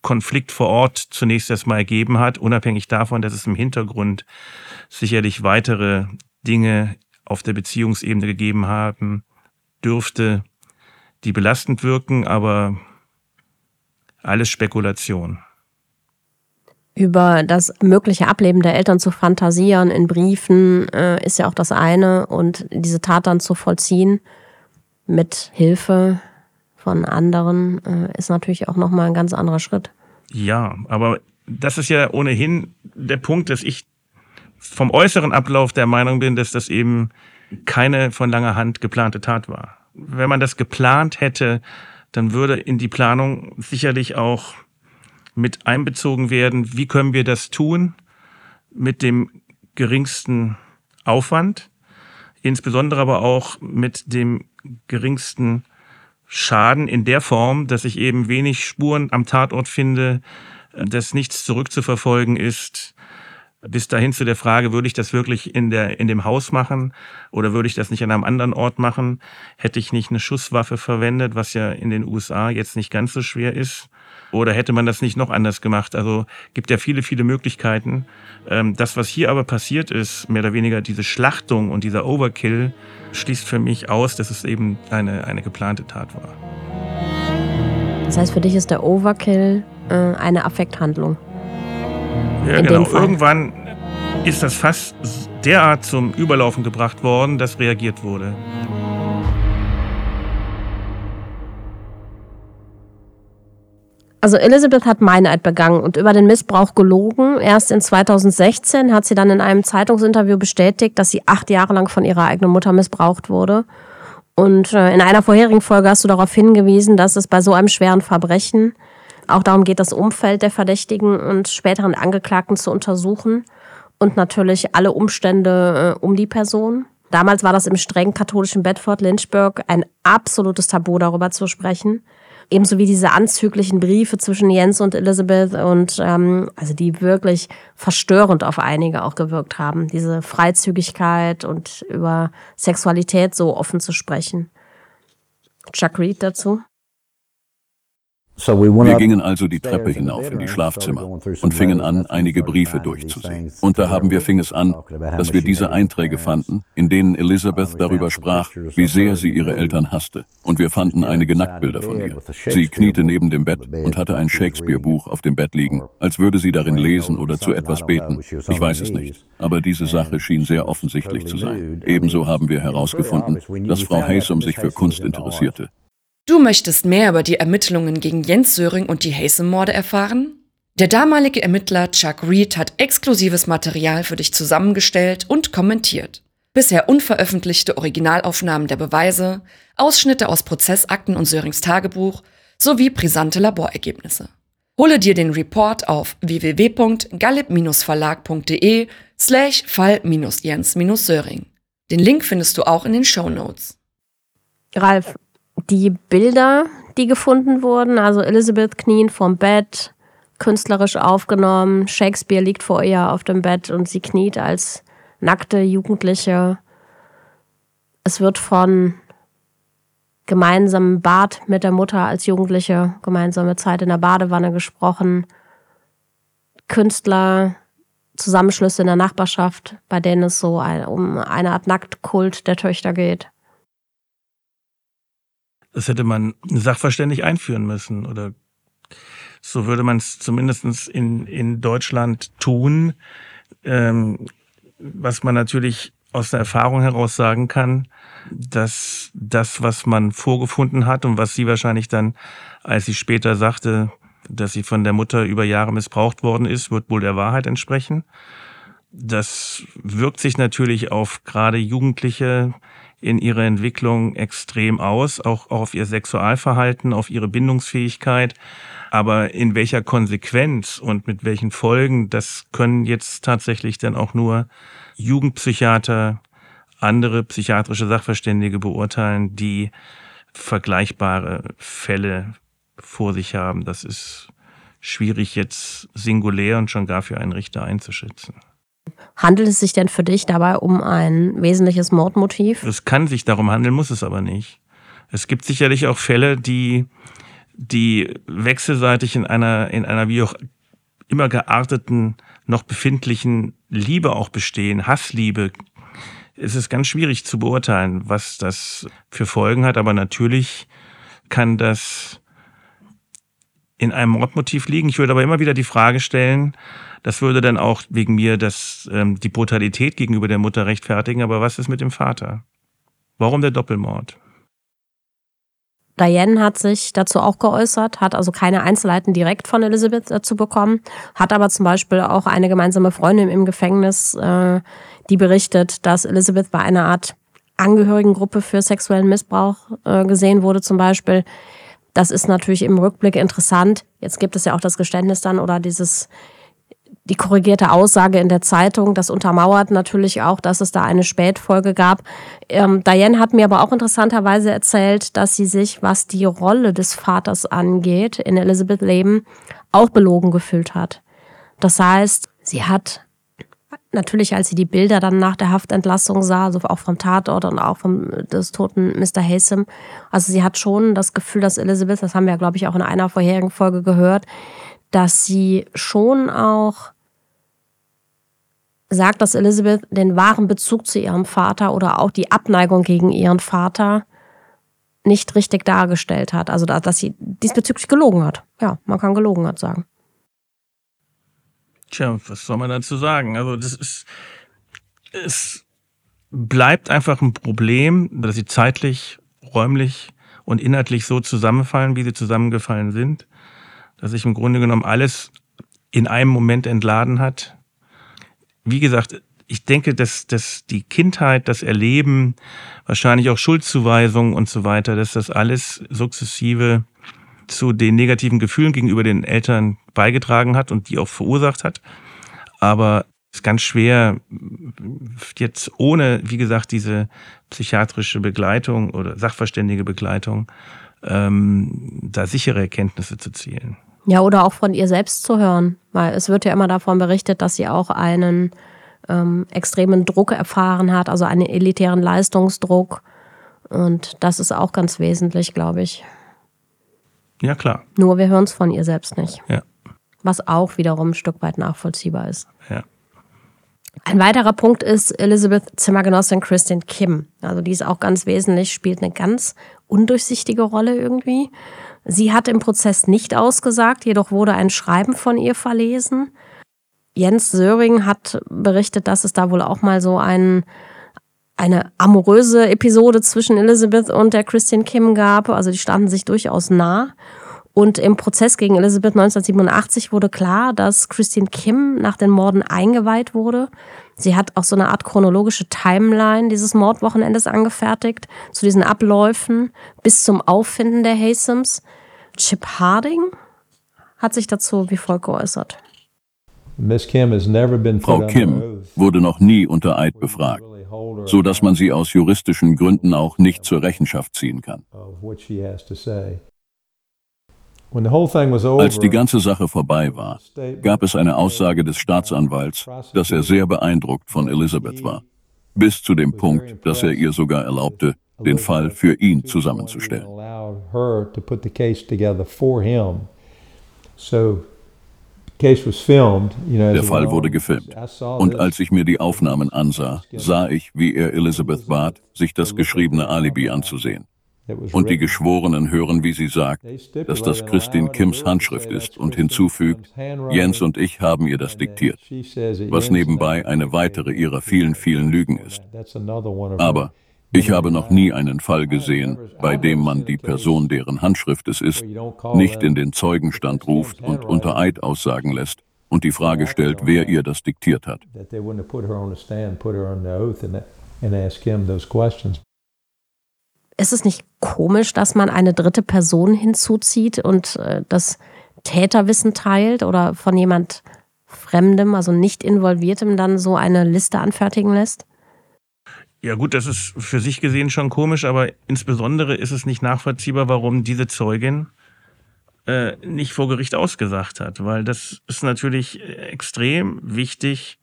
Speaker 3: Konflikt vor Ort zunächst erstmal ergeben hat, unabhängig davon, dass es im Hintergrund sicherlich weitere Dinge auf der Beziehungsebene gegeben haben dürfte, die belastend wirken, aber alles Spekulation.
Speaker 2: Über das mögliche Ableben der Eltern zu fantasieren in Briefen äh, ist ja auch das eine und diese Tat dann zu vollziehen mit Hilfe von anderen äh, ist natürlich auch nochmal ein ganz anderer Schritt.
Speaker 3: Ja, aber das ist ja ohnehin der Punkt, dass ich vom äußeren Ablauf der Meinung bin, dass das eben keine von langer Hand geplante Tat war. Wenn man das geplant hätte, dann würde in die Planung sicherlich auch mit einbezogen werden, wie können wir das tun mit dem geringsten Aufwand, insbesondere aber auch mit dem geringsten Schaden in der Form, dass ich eben wenig Spuren am Tatort finde, dass nichts zurückzuverfolgen ist, bis dahin zu der Frage, würde ich das wirklich in, der, in dem Haus machen oder würde ich das nicht an einem anderen Ort machen? Hätte ich nicht eine Schusswaffe verwendet, was ja in den USA jetzt nicht ganz so schwer ist? Oder hätte man das nicht noch anders gemacht? Also gibt ja viele, viele Möglichkeiten. Ähm, das, was hier aber passiert ist, mehr oder weniger diese Schlachtung und dieser Overkill, schließt für mich aus, dass es eben eine, eine geplante Tat war.
Speaker 2: Das heißt, für dich ist der Overkill äh, eine Affekthandlung?
Speaker 3: Ja, In genau. Irgendwann ist das Fass derart zum Überlaufen gebracht worden, dass reagiert wurde.
Speaker 2: Also Elizabeth hat Meineid begangen und über den Missbrauch gelogen. Erst in 2016 hat sie dann in einem Zeitungsinterview bestätigt, dass sie acht Jahre lang von ihrer eigenen Mutter missbraucht wurde. Und äh, in einer vorherigen Folge hast du darauf hingewiesen, dass es bei so einem schweren Verbrechen auch darum geht, das Umfeld der Verdächtigen und späteren Angeklagten zu untersuchen und natürlich alle Umstände äh, um die Person. Damals war das im streng katholischen Bedford Lynchburg ein absolutes Tabu, darüber zu sprechen. Ebenso wie diese anzüglichen Briefe zwischen Jens und Elizabeth und ähm, also die wirklich verstörend auf einige auch gewirkt haben. Diese Freizügigkeit und über Sexualität so offen zu sprechen. Chuck Reed dazu.
Speaker 4: Wir gingen also die Treppe hinauf in die Schlafzimmer und fingen an, einige Briefe durchzusehen. Und da haben wir fing es an, dass wir diese Einträge fanden, in denen Elizabeth darüber sprach, wie sehr sie ihre Eltern hasste. Und wir fanden einige Nacktbilder von ihr. Sie kniete neben dem Bett und hatte ein Shakespeare-Buch auf dem Bett liegen, als würde sie darin lesen oder zu etwas beten. Ich weiß es nicht. Aber diese Sache schien sehr offensichtlich zu sein. Ebenso haben wir herausgefunden, dass Frau Haysom sich für Kunst interessierte.
Speaker 7: Du möchtest mehr über die Ermittlungen gegen Jens Söring und die Haysom-Morde erfahren? Der damalige Ermittler Chuck Reed hat exklusives Material für dich zusammengestellt und kommentiert. Bisher unveröffentlichte Originalaufnahmen der Beweise, Ausschnitte aus Prozessakten und Sörings Tagebuch sowie brisante Laborergebnisse. Hole dir den Report auf www.gallip-verlag.de slash fall-jens-söring. Den Link findest du auch in den Show Notes.
Speaker 2: Ralf, die Bilder, die gefunden wurden, also Elizabeth knien vom Bett, künstlerisch aufgenommen. Shakespeare liegt vor ihr auf dem Bett und sie kniet als nackte Jugendliche. Es wird von gemeinsamem Bad mit der Mutter als Jugendliche, gemeinsame Zeit in der Badewanne gesprochen. Künstler, Zusammenschlüsse in der Nachbarschaft, bei denen es so um eine Art Nacktkult der Töchter geht.
Speaker 3: Das hätte man sachverständig einführen müssen oder so würde man es zumindest in, in Deutschland tun. Ähm, was man natürlich aus der Erfahrung heraus sagen kann, dass das, was man vorgefunden hat und was sie wahrscheinlich dann, als sie später sagte, dass sie von der Mutter über Jahre missbraucht worden ist, wird wohl der Wahrheit entsprechen. Das wirkt sich natürlich auf gerade Jugendliche in ihrer Entwicklung extrem aus, auch auf ihr Sexualverhalten, auf ihre Bindungsfähigkeit. Aber in welcher Konsequenz und mit welchen Folgen, das können jetzt tatsächlich dann auch nur Jugendpsychiater, andere psychiatrische Sachverständige beurteilen, die vergleichbare Fälle vor sich haben. Das ist schwierig jetzt singulär und schon gar für einen Richter einzuschätzen.
Speaker 2: Handelt es sich denn für dich dabei um ein wesentliches Mordmotiv?
Speaker 3: Es kann sich darum handeln, muss es aber nicht. Es gibt sicherlich auch Fälle, die die wechselseitig in einer, in einer wie auch immer gearteten, noch befindlichen Liebe auch bestehen, Hassliebe. Es ist ganz schwierig zu beurteilen, was das für Folgen hat, aber natürlich kann das in einem Mordmotiv liegen. Ich würde aber immer wieder die Frage stellen, das würde dann auch wegen mir das, ähm, die Brutalität gegenüber der Mutter rechtfertigen, aber was ist mit dem Vater? Warum der Doppelmord?
Speaker 2: Diane hat sich dazu auch geäußert, hat also keine Einzelheiten direkt von Elizabeth dazu bekommen, hat aber zum Beispiel auch eine gemeinsame Freundin im Gefängnis, äh, die berichtet, dass Elizabeth bei einer Art Angehörigengruppe für sexuellen Missbrauch äh, gesehen wurde zum Beispiel. Das ist natürlich im Rückblick interessant. Jetzt gibt es ja auch das Geständnis dann oder dieses die korrigierte Aussage in der Zeitung, das untermauert natürlich auch, dass es da eine Spätfolge gab. Ähm, Diane hat mir aber auch interessanterweise erzählt, dass sie sich, was die Rolle des Vaters angeht, in Elizabeth Leben auch belogen gefühlt hat. Das heißt, sie hat natürlich, als sie die Bilder dann nach der Haftentlassung sah, also auch vom Tatort und auch vom des toten Mr. Hasem, also sie hat schon das Gefühl, dass Elizabeth, das haben wir, glaube ich, auch in einer vorherigen Folge gehört, dass sie schon auch sagt, dass Elizabeth den wahren Bezug zu ihrem Vater oder auch die Abneigung gegen ihren Vater nicht richtig dargestellt hat. Also, dass sie diesbezüglich gelogen hat. Ja, man kann gelogen hat sagen.
Speaker 3: Tja, was soll man dazu sagen? Also, das ist, es bleibt einfach ein Problem, dass sie zeitlich, räumlich und inhaltlich so zusammenfallen, wie sie zusammengefallen sind, dass sich im Grunde genommen alles in einem Moment entladen hat wie gesagt, ich denke, dass, dass die Kindheit, das Erleben, wahrscheinlich auch Schuldzuweisungen und so weiter, dass das alles sukzessive zu den negativen Gefühlen gegenüber den Eltern beigetragen hat und die auch verursacht hat. Aber es ist ganz schwer, jetzt ohne, wie gesagt, diese psychiatrische Begleitung oder sachverständige Begleitung, ähm, da sichere Erkenntnisse zu zielen.
Speaker 2: Ja, oder auch von ihr selbst zu hören, weil es wird ja immer davon berichtet, dass sie auch einen ähm, extremen Druck erfahren hat, also einen elitären Leistungsdruck. Und das ist auch ganz wesentlich, glaube ich.
Speaker 3: Ja, klar.
Speaker 2: Nur wir hören es von ihr selbst nicht.
Speaker 3: Ja.
Speaker 2: Was auch wiederum ein Stück weit nachvollziehbar ist.
Speaker 3: Ja.
Speaker 2: Ein weiterer Punkt ist Elizabeth Zimmergenossin Christine Kim. Also die ist auch ganz wesentlich, spielt eine ganz undurchsichtige Rolle irgendwie. Sie hat im Prozess nicht ausgesagt, jedoch wurde ein Schreiben von ihr verlesen. Jens Söring hat berichtet, dass es da wohl auch mal so ein, eine amoröse Episode zwischen Elizabeth und der Christian Kim gab. Also die standen sich durchaus nah. Und im Prozess gegen Elizabeth 1987 wurde klar, dass Christine Kim nach den Morden eingeweiht wurde. Sie hat auch so eine Art chronologische Timeline dieses Mordwochenendes angefertigt, zu diesen Abläufen bis zum Auffinden der Hasems. Chip Harding hat sich dazu wie folgt geäußert.
Speaker 4: Frau Kim wurde noch nie unter Eid befragt, so dass man sie aus juristischen Gründen auch nicht zur Rechenschaft ziehen kann. Als die ganze Sache vorbei war, gab es eine Aussage des Staatsanwalts, dass er sehr beeindruckt von Elizabeth war, bis zu dem Punkt, dass er ihr sogar erlaubte, den Fall für ihn zusammenzustellen. Der Fall wurde gefilmt. Und als ich mir die Aufnahmen ansah, sah ich, wie er Elizabeth bat, sich das geschriebene Alibi anzusehen. Und die Geschworenen hören, wie sie sagt, dass das Christine Kims Handschrift ist und hinzufügt, Jens und ich haben ihr das diktiert, was nebenbei eine weitere ihrer vielen, vielen Lügen ist. Aber ich habe noch nie einen Fall gesehen, bei dem man die Person, deren Handschrift es ist, nicht in den Zeugenstand ruft und unter Eid aussagen lässt und die Frage stellt, wer ihr das diktiert hat.
Speaker 2: Ist es nicht komisch, dass man eine dritte Person hinzuzieht und äh, das Täterwissen teilt oder von jemand Fremdem, also nicht Involviertem, dann so eine Liste anfertigen lässt?
Speaker 3: Ja gut, das ist für sich gesehen schon komisch, aber insbesondere ist es nicht nachvollziehbar, warum diese Zeugin äh, nicht vor Gericht ausgesagt hat, weil das ist natürlich extrem wichtig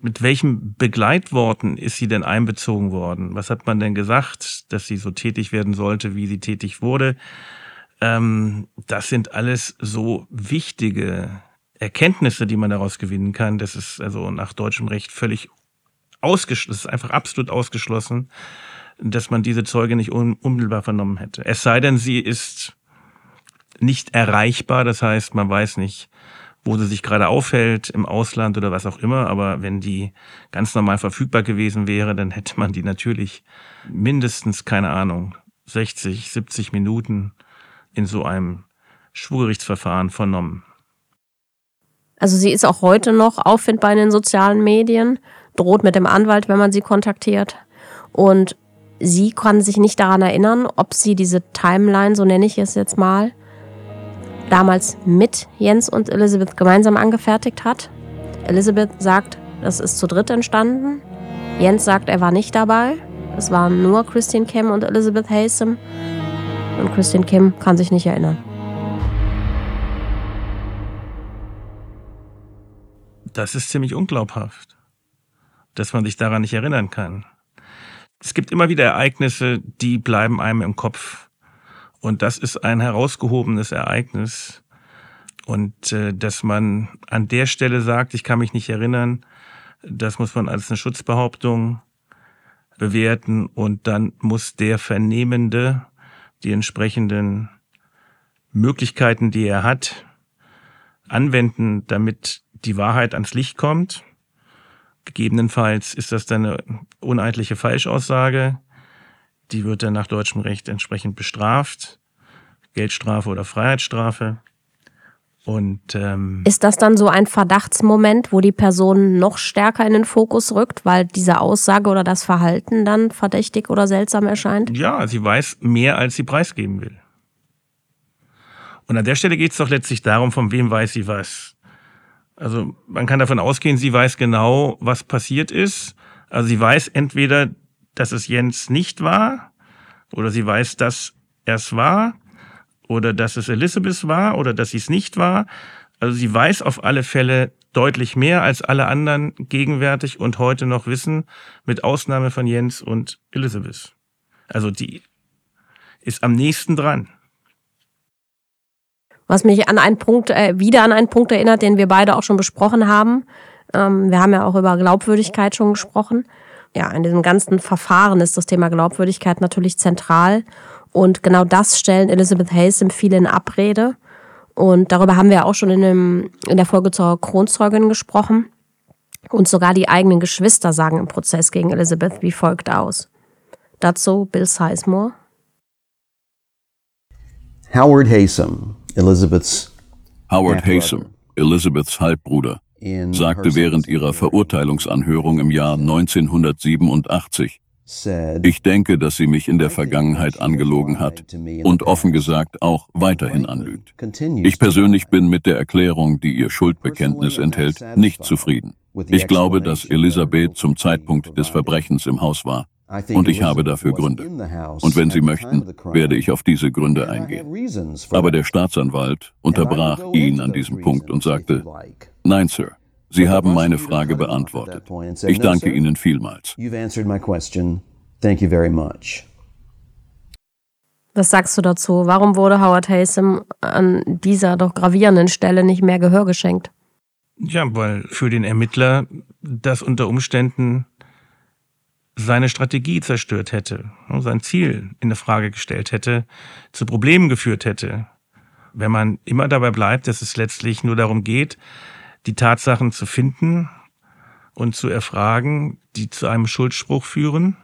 Speaker 3: mit welchen Begleitworten ist sie denn einbezogen worden? Was hat man denn gesagt, dass sie so tätig werden sollte, wie sie tätig wurde? Ähm, das sind alles so wichtige Erkenntnisse, die man daraus gewinnen kann. Das ist also nach deutschem Recht völlig ausgeschlossen, ist einfach absolut ausgeschlossen, dass man diese Zeuge nicht unmittelbar vernommen hätte. Es sei denn, sie ist nicht erreichbar, das heißt, man weiß nicht, wo sie sich gerade aufhält, im Ausland oder was auch immer. Aber wenn die ganz normal verfügbar gewesen wäre, dann hätte man die natürlich mindestens, keine Ahnung, 60, 70 Minuten in so einem Schwurgerichtsverfahren vernommen.
Speaker 2: Also sie ist auch heute noch auffindbar in den sozialen Medien, droht mit dem Anwalt, wenn man sie kontaktiert. Und sie kann sich nicht daran erinnern, ob sie diese Timeline, so nenne ich es jetzt mal, damals mit Jens und Elizabeth gemeinsam angefertigt hat. Elizabeth sagt, das ist zu dritt entstanden. Jens sagt, er war nicht dabei. Es waren nur Christine Kim und Elizabeth Hasem. Und Christine Kim kann sich nicht erinnern.
Speaker 3: Das ist ziemlich unglaubhaft, dass man sich daran nicht erinnern kann. Es gibt immer wieder Ereignisse, die bleiben einem im Kopf. Und das ist ein herausgehobenes Ereignis. Und äh, dass man an der Stelle sagt, ich kann mich nicht erinnern, das muss man als eine Schutzbehauptung bewerten und dann muss der Vernehmende die entsprechenden Möglichkeiten, die er hat, anwenden, damit die Wahrheit ans Licht kommt. Gegebenenfalls ist das dann eine uneidliche Falschaussage. Die wird dann nach deutschem Recht entsprechend bestraft. Geldstrafe oder Freiheitsstrafe. Und ähm,
Speaker 2: ist das dann so ein Verdachtsmoment, wo die Person noch stärker in den Fokus rückt, weil diese Aussage oder das Verhalten dann verdächtig oder seltsam erscheint?
Speaker 3: Ja, sie weiß mehr, als sie preisgeben will. Und an der Stelle geht es doch letztlich darum, von wem weiß sie was. Also man kann davon ausgehen, sie weiß genau, was passiert ist. Also sie weiß entweder, dass es Jens nicht war oder sie weiß, dass er es war oder dass es Elizabeth war oder dass sie es nicht war. Also sie weiß auf alle Fälle deutlich mehr als alle anderen gegenwärtig und heute noch wissen, mit Ausnahme von Jens und Elizabeth. Also die ist am nächsten dran.
Speaker 2: Was mich an einen Punkt, äh, wieder an einen Punkt erinnert, den wir beide auch schon besprochen haben. Ähm, wir haben ja auch über Glaubwürdigkeit schon gesprochen ja, in diesem ganzen Verfahren ist das Thema Glaubwürdigkeit natürlich zentral. Und genau das stellen Elizabeth Hasem viele in Abrede. Und darüber haben wir auch schon in, dem, in der Folge zur Kronzeugin gesprochen. Und sogar die eigenen Geschwister sagen im Prozess gegen Elizabeth wie folgt aus. Dazu Bill Sizemore.
Speaker 4: Howard Haysom, Elizabeth's Howard Haysom, Elizabeths Halbbruder, sagte während ihrer Verurteilungsanhörung im Jahr 1987, ich denke, dass sie mich in der Vergangenheit angelogen hat und offen gesagt auch weiterhin anlügt. Ich persönlich bin mit der Erklärung, die ihr Schuldbekenntnis enthält, nicht zufrieden. Ich glaube, dass Elisabeth zum Zeitpunkt des Verbrechens im Haus war. Und ich habe dafür Gründe. Und wenn Sie möchten, werde ich auf diese Gründe eingehen. Aber der Staatsanwalt unterbrach ihn an diesem Punkt und sagte, Nein, Sir, Sie haben meine Frage beantwortet. Ich danke Ihnen vielmals.
Speaker 2: Was sagst du dazu? Warum wurde Howard Haysom an dieser doch gravierenden Stelle nicht mehr Gehör geschenkt?
Speaker 3: Ja, weil für den Ermittler das unter Umständen seine Strategie zerstört hätte, sein Ziel in Frage gestellt hätte, zu Problemen geführt hätte. Wenn man immer dabei bleibt, dass es letztlich nur darum geht, die Tatsachen zu finden und zu erfragen, die zu einem Schuldspruch führen,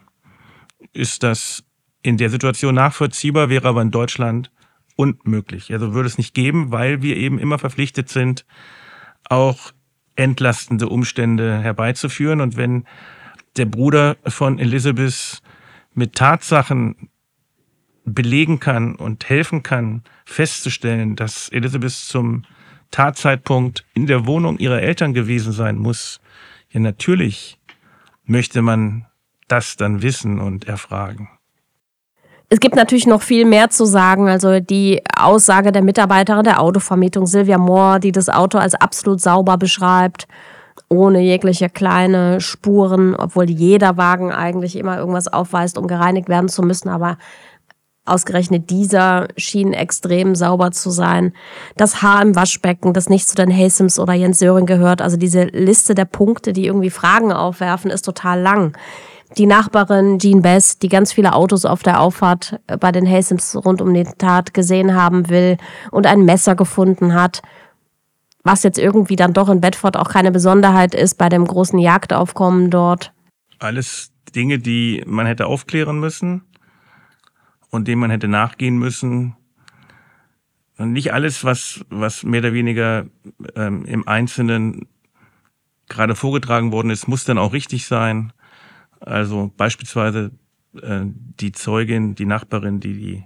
Speaker 3: ist das in der Situation nachvollziehbar, wäre aber in Deutschland unmöglich. Also würde es nicht geben, weil wir eben immer verpflichtet sind, auch entlastende Umstände herbeizuführen. Und wenn der Bruder von Elizabeth mit Tatsachen belegen kann und helfen kann, festzustellen, dass Elizabeth zum Tatzeitpunkt in der Wohnung ihrer Eltern gewesen sein muss, ja natürlich möchte man das dann wissen und erfragen.
Speaker 2: Es gibt natürlich noch viel mehr zu sagen. Also die Aussage der Mitarbeiterin der Autovermietung Silvia Moore, die das Auto als absolut sauber beschreibt, ohne jegliche kleine Spuren, obwohl jeder Wagen eigentlich immer irgendwas aufweist, um gereinigt werden zu müssen. Aber Ausgerechnet dieser schien extrem sauber zu sein. Das Haar im Waschbecken, das nicht zu den Haysems oder Jens Söring gehört. Also diese Liste der Punkte, die irgendwie Fragen aufwerfen, ist total lang. Die Nachbarin Jean Bess, die ganz viele Autos auf der Auffahrt bei den Haysems rund um die Tat gesehen haben will und ein Messer gefunden hat, was jetzt irgendwie dann doch in Bedford auch keine Besonderheit ist bei dem großen Jagdaufkommen dort.
Speaker 3: Alles Dinge, die man hätte aufklären müssen und dem man hätte nachgehen müssen. Und nicht alles, was, was mehr oder weniger ähm, im Einzelnen gerade vorgetragen worden ist, muss dann auch richtig sein. Also beispielsweise äh, die Zeugin, die Nachbarin, die die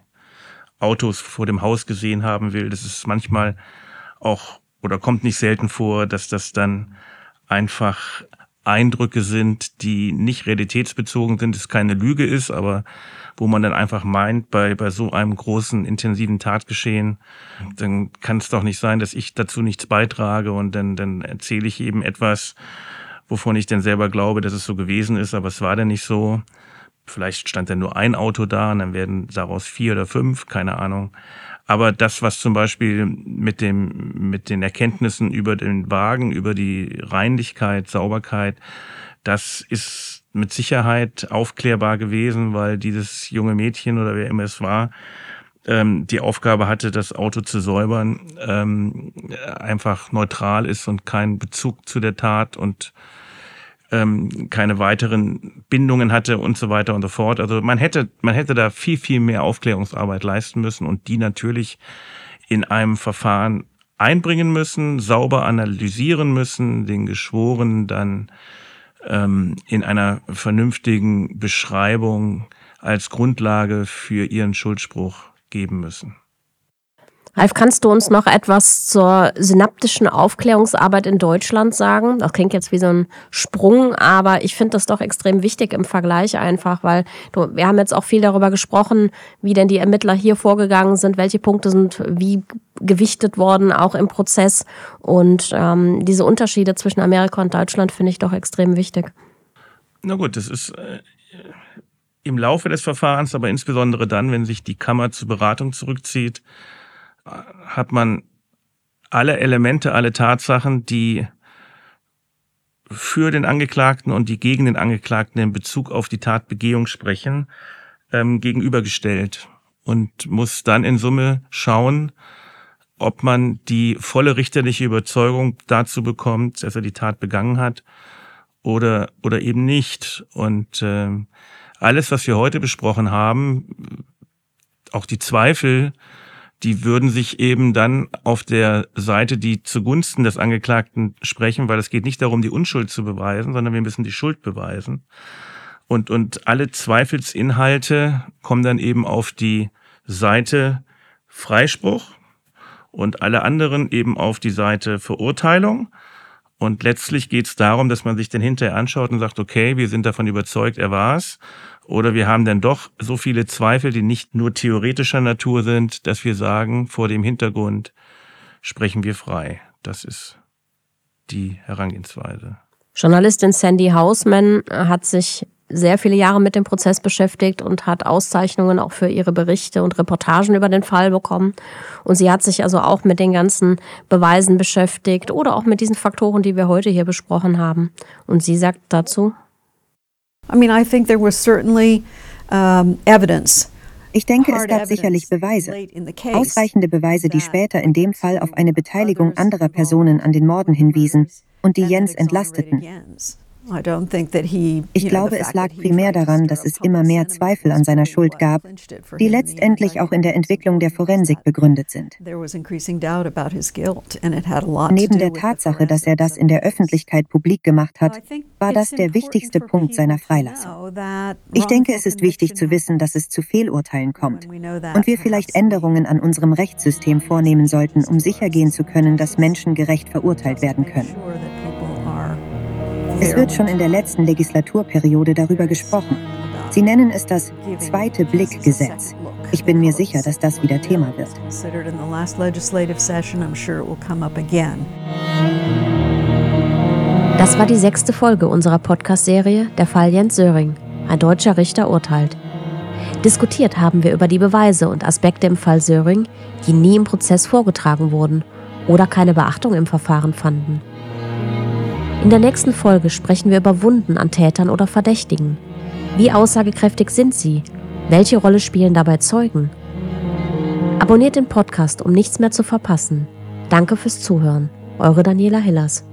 Speaker 3: Autos vor dem Haus gesehen haben will, das ist manchmal auch oder kommt nicht selten vor, dass das dann einfach Eindrücke sind, die nicht realitätsbezogen sind, es keine Lüge ist, aber wo man dann einfach meint, bei, bei so einem großen, intensiven Tatgeschehen, dann kann es doch nicht sein, dass ich dazu nichts beitrage und dann, dann erzähle ich eben etwas, wovon ich dann selber glaube, dass es so gewesen ist, aber es war dann nicht so. Vielleicht stand dann nur ein Auto da und dann werden daraus vier oder fünf, keine Ahnung. Aber das, was zum Beispiel mit dem, mit den Erkenntnissen über den Wagen, über die Reinlichkeit, Sauberkeit, das ist mit Sicherheit aufklärbar gewesen, weil dieses junge Mädchen oder wer immer es war, ähm, die Aufgabe hatte, das Auto zu säubern, ähm, einfach neutral ist und keinen Bezug zu der Tat und ähm, keine weiteren Bindungen hatte und so weiter und so fort. Also man hätte, man hätte da viel, viel mehr Aufklärungsarbeit leisten müssen und die natürlich in einem Verfahren einbringen müssen, sauber analysieren müssen, den Geschworenen dann ähm, in einer vernünftigen Beschreibung als Grundlage für ihren Schuldspruch geben müssen.
Speaker 2: Ralf, kannst du uns noch etwas zur synaptischen Aufklärungsarbeit in Deutschland sagen? Das klingt jetzt wie so ein Sprung, aber ich finde das doch extrem wichtig im Vergleich einfach, weil du, wir haben jetzt auch viel darüber gesprochen, wie denn die Ermittler hier vorgegangen sind, welche Punkte sind wie gewichtet worden, auch im Prozess. Und ähm, diese Unterschiede zwischen Amerika und Deutschland finde ich doch extrem wichtig.
Speaker 3: Na gut, das ist äh, im Laufe des Verfahrens, aber insbesondere dann, wenn sich die Kammer zur Beratung zurückzieht, hat man alle Elemente, alle Tatsachen, die für den Angeklagten und die gegen den Angeklagten in Bezug auf die Tatbegehung sprechen, ähm, gegenübergestellt und muss dann in Summe schauen, ob man die volle richterliche Überzeugung dazu bekommt, dass er die Tat begangen hat oder oder eben nicht. Und äh, alles, was wir heute besprochen haben, auch die Zweifel, die würden sich eben dann auf der Seite, die zugunsten des Angeklagten sprechen, weil es geht nicht darum, die Unschuld zu beweisen, sondern wir müssen die Schuld beweisen. Und, und alle Zweifelsinhalte kommen dann eben auf die Seite Freispruch und alle anderen eben auf die Seite Verurteilung. Und letztlich geht es darum, dass man sich dann hinterher anschaut und sagt, okay, wir sind davon überzeugt, er war es. Oder wir haben dann doch so viele Zweifel, die nicht nur theoretischer Natur sind, dass wir sagen, vor dem Hintergrund sprechen wir frei. Das ist die Herangehensweise.
Speaker 2: Journalistin Sandy Hausman hat sich sehr viele Jahre mit dem Prozess beschäftigt und hat Auszeichnungen auch für ihre Berichte und Reportagen über den Fall bekommen. Und sie hat sich also auch mit den ganzen Beweisen beschäftigt oder auch mit diesen Faktoren, die wir heute hier besprochen haben. Und sie sagt dazu,
Speaker 5: I mean, I think there was certainly um, evidence ich denke, es gab sicherlich Beweise, ausreichende Beweise, die später in dem Fall auf eine Beteiligung anderer Personen an den Morden hinwiesen und die Jens entlasteten. Ich glaube, es lag primär daran, dass es immer mehr Zweifel an seiner Schuld gab, die letztendlich auch in der Entwicklung der Forensik begründet sind. Neben der Tatsache, dass er das in der Öffentlichkeit publik gemacht hat, war das der wichtigste Punkt seiner Freilassung. Ich denke, es ist wichtig zu wissen, dass es zu Fehlurteilen kommt und wir vielleicht Änderungen an unserem Rechtssystem vornehmen sollten, um sichergehen zu können, dass Menschen gerecht verurteilt werden können. Es wird schon in der letzten Legislaturperiode darüber gesprochen. Sie nennen es das zweite Blickgesetz. Ich bin mir sicher, dass das wieder Thema wird.
Speaker 2: Das war die sechste Folge unserer Podcast-Serie Der Fall Jens Söring. Ein deutscher Richter urteilt. Diskutiert haben wir über die Beweise und Aspekte im Fall Söring, die nie im Prozess vorgetragen wurden oder keine Beachtung im Verfahren fanden. In der nächsten Folge sprechen wir über Wunden an Tätern oder Verdächtigen. Wie aussagekräftig sind sie? Welche Rolle spielen dabei Zeugen? Abonniert den Podcast, um nichts mehr zu verpassen. Danke fürs Zuhören. Eure Daniela Hillers.